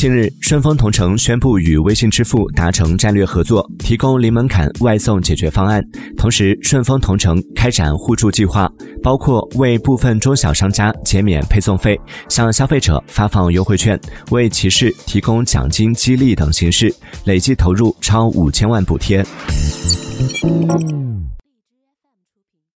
近日顺丰同城宣布与微信支付达成战略合作提供零门槛外送解决方案。同时顺丰同城开展互助计划包括为部分中小商家减免配送费向消费者发放优惠券为骑士提供奖金激励等形式累计投入超五千万补贴。